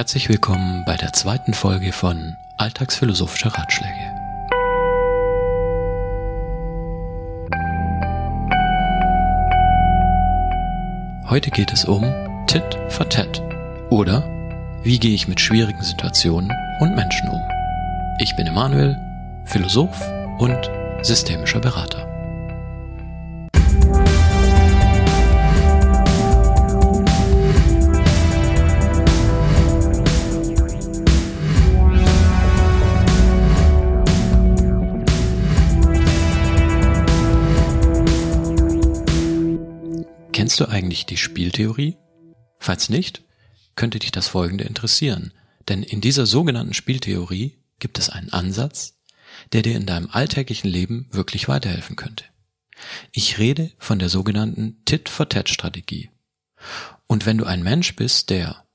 Herzlich willkommen bei der zweiten Folge von Alltagsphilosophische Ratschläge. Heute geht es um Tit for Tat oder wie gehe ich mit schwierigen Situationen und Menschen um. Ich bin Emanuel, Philosoph und systemischer Berater. Du eigentlich die Spieltheorie? Falls nicht, könnte dich das folgende interessieren, denn in dieser sogenannten Spieltheorie gibt es einen Ansatz, der dir in deinem alltäglichen Leben wirklich weiterhelfen könnte. Ich rede von der sogenannten Tit-for-Tat-Strategie. Und wenn du ein Mensch bist, der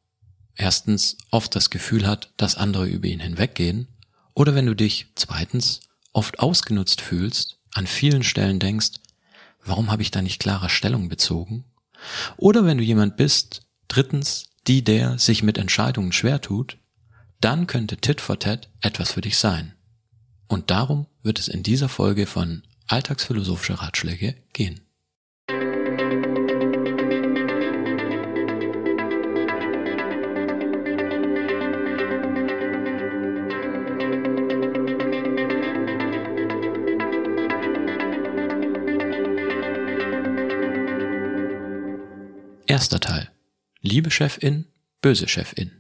erstens oft das Gefühl hat, dass andere über ihn hinweggehen, oder wenn du dich zweitens oft ausgenutzt fühlst, an vielen Stellen denkst, warum habe ich da nicht klarer Stellung bezogen? Oder wenn du jemand bist, drittens, die der sich mit Entscheidungen schwer tut, dann könnte Tit for Tat etwas für dich sein. Und darum wird es in dieser Folge von Alltagsphilosophische Ratschläge gehen. Erster Teil. Liebe Chefin, böse Chefin.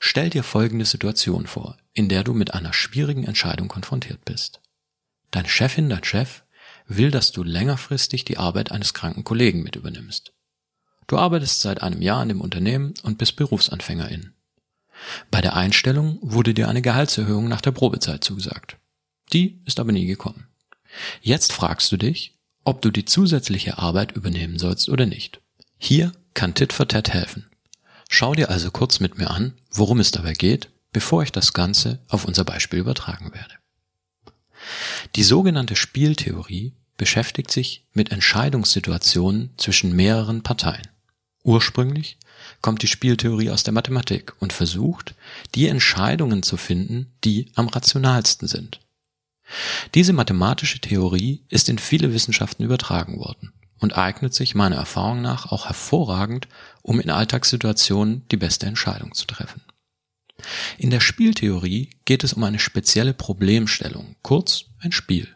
Stell dir folgende Situation vor, in der du mit einer schwierigen Entscheidung konfrontiert bist. Deine Chefin, dein Chef, will, dass du längerfristig die Arbeit eines kranken Kollegen mit übernimmst. Du arbeitest seit einem Jahr in dem Unternehmen und bist Berufsanfängerin. Bei der Einstellung wurde dir eine Gehaltserhöhung nach der Probezeit zugesagt. Die ist aber nie gekommen. Jetzt fragst du dich, ob du die zusätzliche Arbeit übernehmen sollst oder nicht. Hier kann Tit for Tat helfen. Schau dir also kurz mit mir an, worum es dabei geht, bevor ich das Ganze auf unser Beispiel übertragen werde. Die sogenannte Spieltheorie beschäftigt sich mit Entscheidungssituationen zwischen mehreren Parteien. Ursprünglich kommt die Spieltheorie aus der Mathematik und versucht, die Entscheidungen zu finden, die am rationalsten sind. Diese mathematische Theorie ist in viele Wissenschaften übertragen worden und eignet sich meiner Erfahrung nach auch hervorragend, um in Alltagssituationen die beste Entscheidung zu treffen. In der Spieltheorie geht es um eine spezielle Problemstellung, kurz ein Spiel.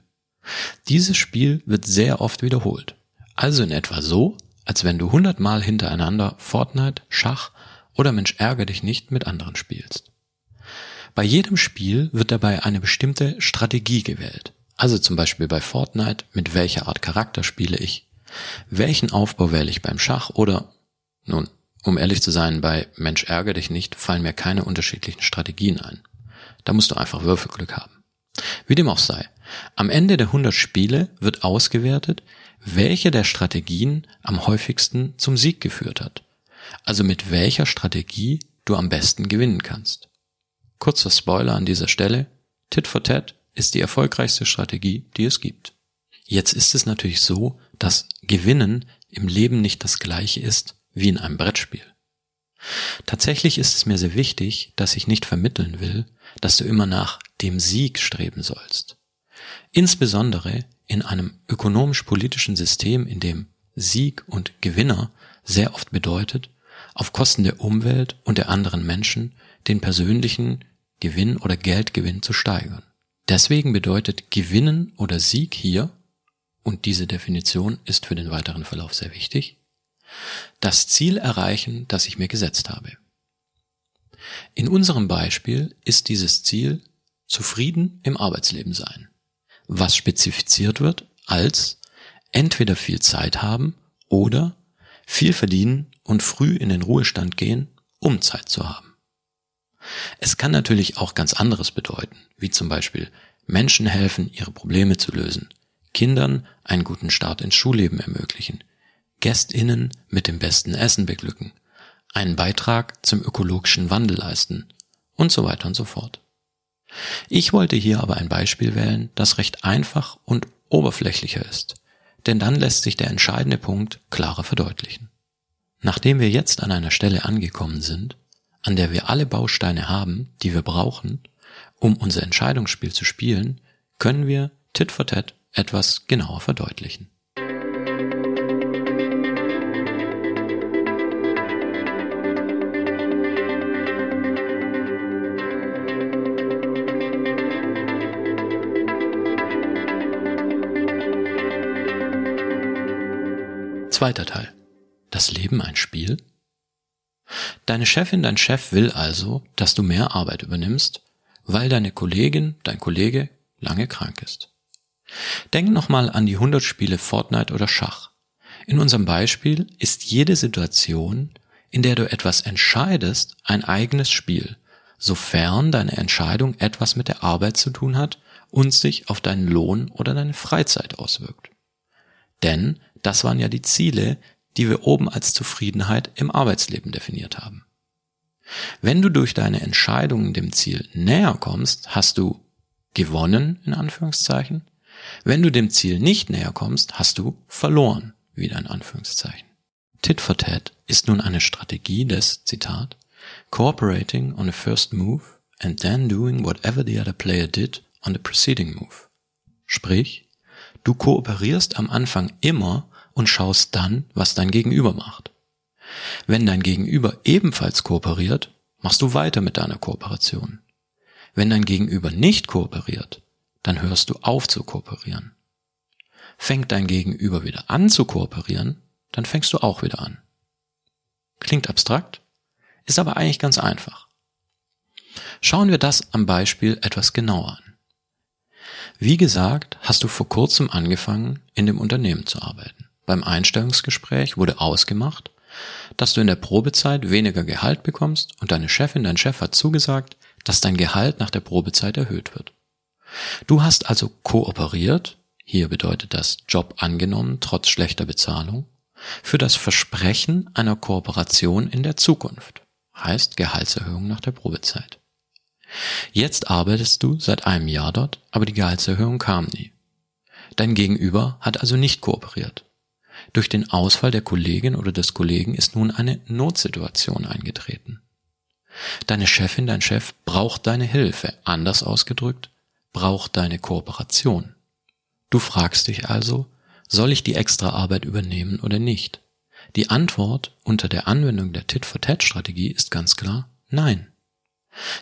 Dieses Spiel wird sehr oft wiederholt. Also in etwa so, als wenn du hundertmal hintereinander Fortnite, Schach oder Mensch ärger dich nicht mit anderen spielst. Bei jedem Spiel wird dabei eine bestimmte Strategie gewählt. Also zum Beispiel bei Fortnite, mit welcher Art Charakter spiele ich, welchen Aufbau wähle ich beim Schach oder, nun, um ehrlich zu sein, bei Mensch ärger dich nicht fallen mir keine unterschiedlichen Strategien ein. Da musst du einfach Würfelglück haben. Wie dem auch sei. Am Ende der 100 Spiele wird ausgewertet, welche der Strategien am häufigsten zum Sieg geführt hat. Also mit welcher Strategie du am besten gewinnen kannst. Kurzer Spoiler an dieser Stelle. Tit for Tat ist die erfolgreichste Strategie, die es gibt. Jetzt ist es natürlich so, dass Gewinnen im Leben nicht das gleiche ist wie in einem Brettspiel. Tatsächlich ist es mir sehr wichtig, dass ich nicht vermitteln will, dass du immer nach dem Sieg streben sollst. Insbesondere in einem ökonomisch-politischen System, in dem Sieg und Gewinner sehr oft bedeutet, auf Kosten der Umwelt und der anderen Menschen den persönlichen Gewinn oder Geldgewinn zu steigern. Deswegen bedeutet Gewinnen oder Sieg hier und diese Definition ist für den weiteren Verlauf sehr wichtig, das Ziel erreichen, das ich mir gesetzt habe. In unserem Beispiel ist dieses Ziel zufrieden im Arbeitsleben sein, was spezifiziert wird als entweder viel Zeit haben oder viel verdienen und früh in den Ruhestand gehen, um Zeit zu haben. Es kann natürlich auch ganz anderes bedeuten, wie zum Beispiel Menschen helfen, ihre Probleme zu lösen, Kindern einen guten Start ins Schulleben ermöglichen, Gästinnen mit dem besten Essen beglücken, einen Beitrag zum ökologischen Wandel leisten und so weiter und so fort. Ich wollte hier aber ein Beispiel wählen, das recht einfach und oberflächlicher ist, denn dann lässt sich der entscheidende Punkt klarer verdeutlichen. Nachdem wir jetzt an einer Stelle angekommen sind, an der wir alle Bausteine haben, die wir brauchen, um unser Entscheidungsspiel zu spielen, können wir Tit for Tat etwas genauer verdeutlichen. Zweiter Teil. Das Leben ein Spiel? Deine Chefin, dein Chef will also, dass du mehr Arbeit übernimmst, weil deine Kollegin, dein Kollege lange krank ist. Denk nochmal an die 100 Spiele Fortnite oder Schach. In unserem Beispiel ist jede Situation, in der du etwas entscheidest, ein eigenes Spiel, sofern deine Entscheidung etwas mit der Arbeit zu tun hat und sich auf deinen Lohn oder deine Freizeit auswirkt. Denn das waren ja die Ziele, die wir oben als Zufriedenheit im Arbeitsleben definiert haben. Wenn du durch deine Entscheidungen dem Ziel näher kommst, hast du gewonnen, in Anführungszeichen. Wenn du dem Ziel nicht näher kommst, hast du verloren, wieder in Anführungszeichen. Tit for Tat ist nun eine Strategie des, Zitat, cooperating on the first move and then doing whatever the other player did on the preceding move. Sprich, du kooperierst am Anfang immer und schaust dann, was dein Gegenüber macht. Wenn dein Gegenüber ebenfalls kooperiert, machst du weiter mit deiner Kooperation. Wenn dein Gegenüber nicht kooperiert, dann hörst du auf zu kooperieren. Fängt dein Gegenüber wieder an zu kooperieren, dann fängst du auch wieder an. Klingt abstrakt, ist aber eigentlich ganz einfach. Schauen wir das am Beispiel etwas genauer an. Wie gesagt, hast du vor kurzem angefangen, in dem Unternehmen zu arbeiten. Beim Einstellungsgespräch wurde ausgemacht, dass du in der Probezeit weniger Gehalt bekommst und deine Chefin, dein Chef hat zugesagt, dass dein Gehalt nach der Probezeit erhöht wird. Du hast also kooperiert, hier bedeutet das Job angenommen trotz schlechter Bezahlung, für das Versprechen einer Kooperation in der Zukunft, heißt Gehaltserhöhung nach der Probezeit. Jetzt arbeitest du seit einem Jahr dort, aber die Gehaltserhöhung kam nie. Dein Gegenüber hat also nicht kooperiert. Durch den Ausfall der Kollegin oder des Kollegen ist nun eine Notsituation eingetreten. Deine Chefin, dein Chef braucht deine Hilfe, anders ausgedrückt, braucht deine Kooperation. Du fragst dich also, soll ich die extra Arbeit übernehmen oder nicht? Die Antwort unter der Anwendung der Tit-for-Tat-Strategie ist ganz klar Nein.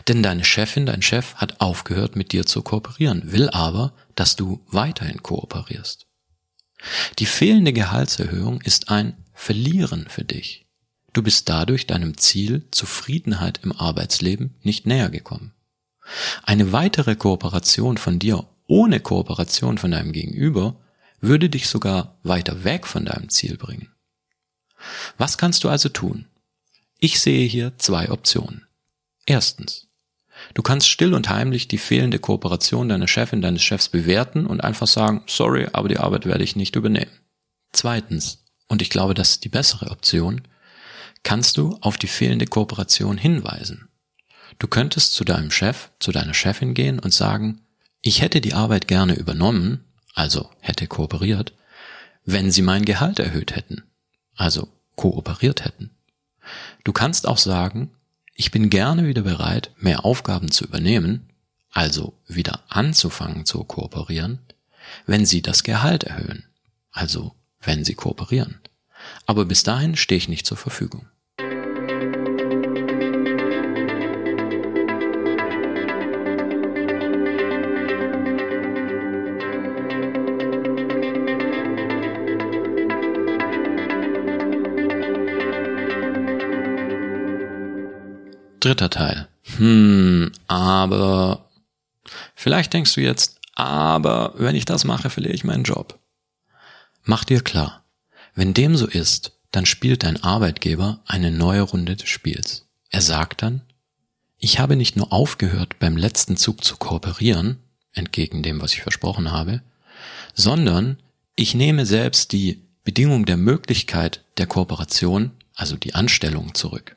Denn deine Chefin, dein Chef hat aufgehört mit dir zu kooperieren, will aber, dass du weiterhin kooperierst. Die fehlende Gehaltserhöhung ist ein Verlieren für dich. Du bist dadurch deinem Ziel Zufriedenheit im Arbeitsleben nicht näher gekommen. Eine weitere Kooperation von dir ohne Kooperation von deinem Gegenüber würde dich sogar weiter weg von deinem Ziel bringen. Was kannst du also tun? Ich sehe hier zwei Optionen. Erstens, Du kannst still und heimlich die fehlende Kooperation deiner Chefin, deines Chefs bewerten und einfach sagen, sorry, aber die Arbeit werde ich nicht übernehmen. Zweitens, und ich glaube, das ist die bessere Option, kannst du auf die fehlende Kooperation hinweisen. Du könntest zu deinem Chef, zu deiner Chefin gehen und sagen, ich hätte die Arbeit gerne übernommen, also hätte kooperiert, wenn sie mein Gehalt erhöht hätten, also kooperiert hätten. Du kannst auch sagen, ich bin gerne wieder bereit, mehr Aufgaben zu übernehmen, also wieder anzufangen zu kooperieren, wenn Sie das Gehalt erhöhen, also wenn Sie kooperieren. Aber bis dahin stehe ich nicht zur Verfügung. Dritter Teil. Hm, aber vielleicht denkst du jetzt, aber wenn ich das mache, verliere ich meinen Job. Mach dir klar, wenn dem so ist, dann spielt dein Arbeitgeber eine neue Runde des Spiels. Er sagt dann, ich habe nicht nur aufgehört, beim letzten Zug zu kooperieren, entgegen dem, was ich versprochen habe, sondern ich nehme selbst die Bedingung der Möglichkeit der Kooperation, also die Anstellung, zurück.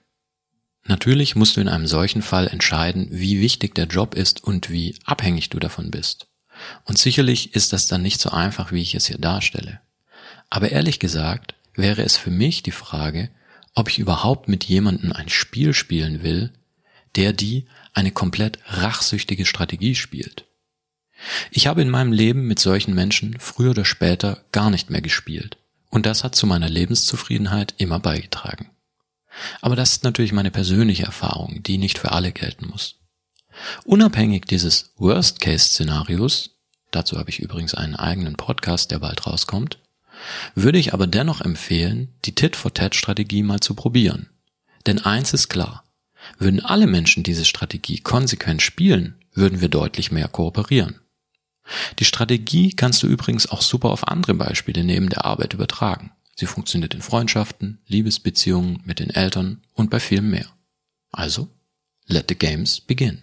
Natürlich musst du in einem solchen Fall entscheiden, wie wichtig der Job ist und wie abhängig du davon bist. Und sicherlich ist das dann nicht so einfach, wie ich es hier darstelle. Aber ehrlich gesagt wäre es für mich die Frage, ob ich überhaupt mit jemandem ein Spiel spielen will, der die eine komplett rachsüchtige Strategie spielt. Ich habe in meinem Leben mit solchen Menschen früher oder später gar nicht mehr gespielt. Und das hat zu meiner Lebenszufriedenheit immer beigetragen. Aber das ist natürlich meine persönliche Erfahrung, die nicht für alle gelten muss. Unabhängig dieses Worst-Case-Szenarios, dazu habe ich übrigens einen eigenen Podcast, der bald rauskommt, würde ich aber dennoch empfehlen, die Tit-for-Tat-Strategie mal zu probieren. Denn eins ist klar, würden alle Menschen diese Strategie konsequent spielen, würden wir deutlich mehr kooperieren. Die Strategie kannst du übrigens auch super auf andere Beispiele neben der Arbeit übertragen. Sie funktioniert in Freundschaften, Liebesbeziehungen, mit den Eltern und bei vielem mehr. Also, let the games begin.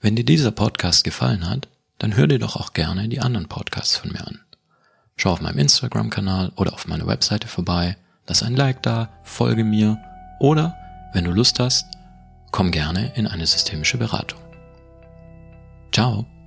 Wenn dir dieser Podcast gefallen hat, dann hör dir doch auch gerne die anderen Podcasts von mir an. Schau auf meinem Instagram-Kanal oder auf meiner Webseite vorbei, lass ein Like da, folge mir oder, wenn du Lust hast, komm gerne in eine systemische Beratung. Ciao!